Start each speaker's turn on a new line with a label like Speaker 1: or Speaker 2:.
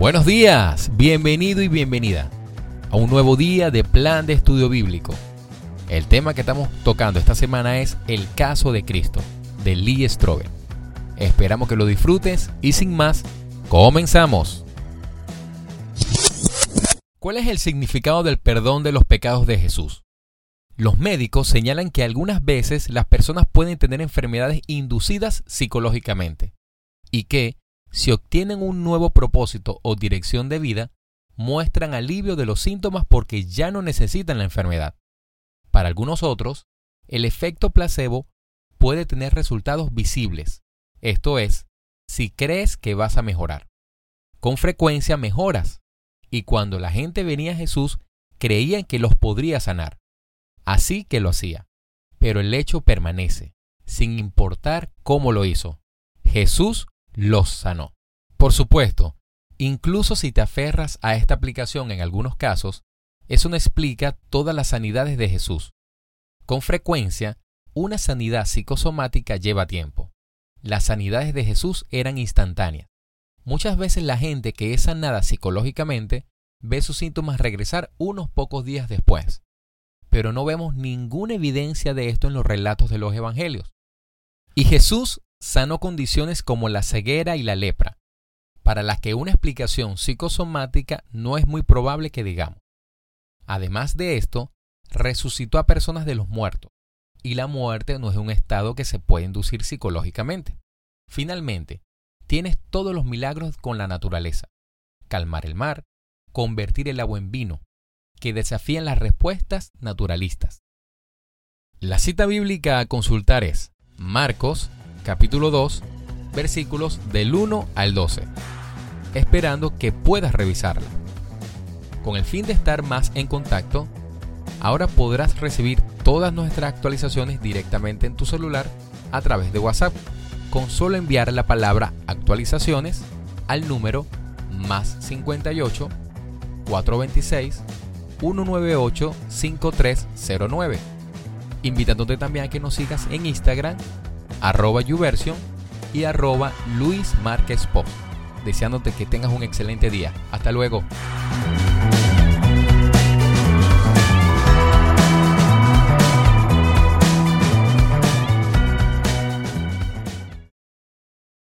Speaker 1: Buenos días, bienvenido y bienvenida a un nuevo día de plan de estudio bíblico. El tema que estamos tocando esta semana es el caso de Cristo, de Lee Strobel. Esperamos que lo disfrutes y sin más, comenzamos. ¿Cuál es el significado del perdón de los pecados de Jesús? Los médicos señalan que algunas veces las personas pueden tener enfermedades inducidas psicológicamente y que, si obtienen un nuevo propósito o dirección de vida, muestran alivio de los síntomas porque ya no necesitan la enfermedad. Para algunos otros, el efecto placebo puede tener resultados visibles, esto es, si crees que vas a mejorar. Con frecuencia mejoras, y cuando la gente venía a Jesús, creían que los podría sanar. Así que lo hacía. Pero el hecho permanece, sin importar cómo lo hizo. Jesús los sanó. Por supuesto, incluso si te aferras a esta aplicación en algunos casos, eso no explica todas las sanidades de Jesús. Con frecuencia, una sanidad psicosomática lleva tiempo. Las sanidades de Jesús eran instantáneas. Muchas veces la gente que es sanada psicológicamente ve sus síntomas regresar unos pocos días después. Pero no vemos ninguna evidencia de esto en los relatos de los evangelios. Y Jesús sanó condiciones como la ceguera y la lepra, para las que una explicación psicosomática no es muy probable que digamos. Además de esto, resucitó a personas de los muertos, y la muerte no es un estado que se puede inducir psicológicamente. Finalmente, tienes todos los milagros con la naturaleza. Calmar el mar, convertir el agua en vino, que desafían las respuestas naturalistas. La cita bíblica a consultar es Marcos capítulo 2, versículos del 1 al 12, esperando que puedas revisarla. Con el fin de estar más en contacto, ahora podrás recibir todas nuestras actualizaciones directamente en tu celular a través de WhatsApp, con solo enviar la palabra actualizaciones al número más 58 426 198 5309, invitándote también a que nos sigas en Instagram arroba YouVersion y arroba Luis Márquez Pop. Deseándote que tengas un excelente día. Hasta luego.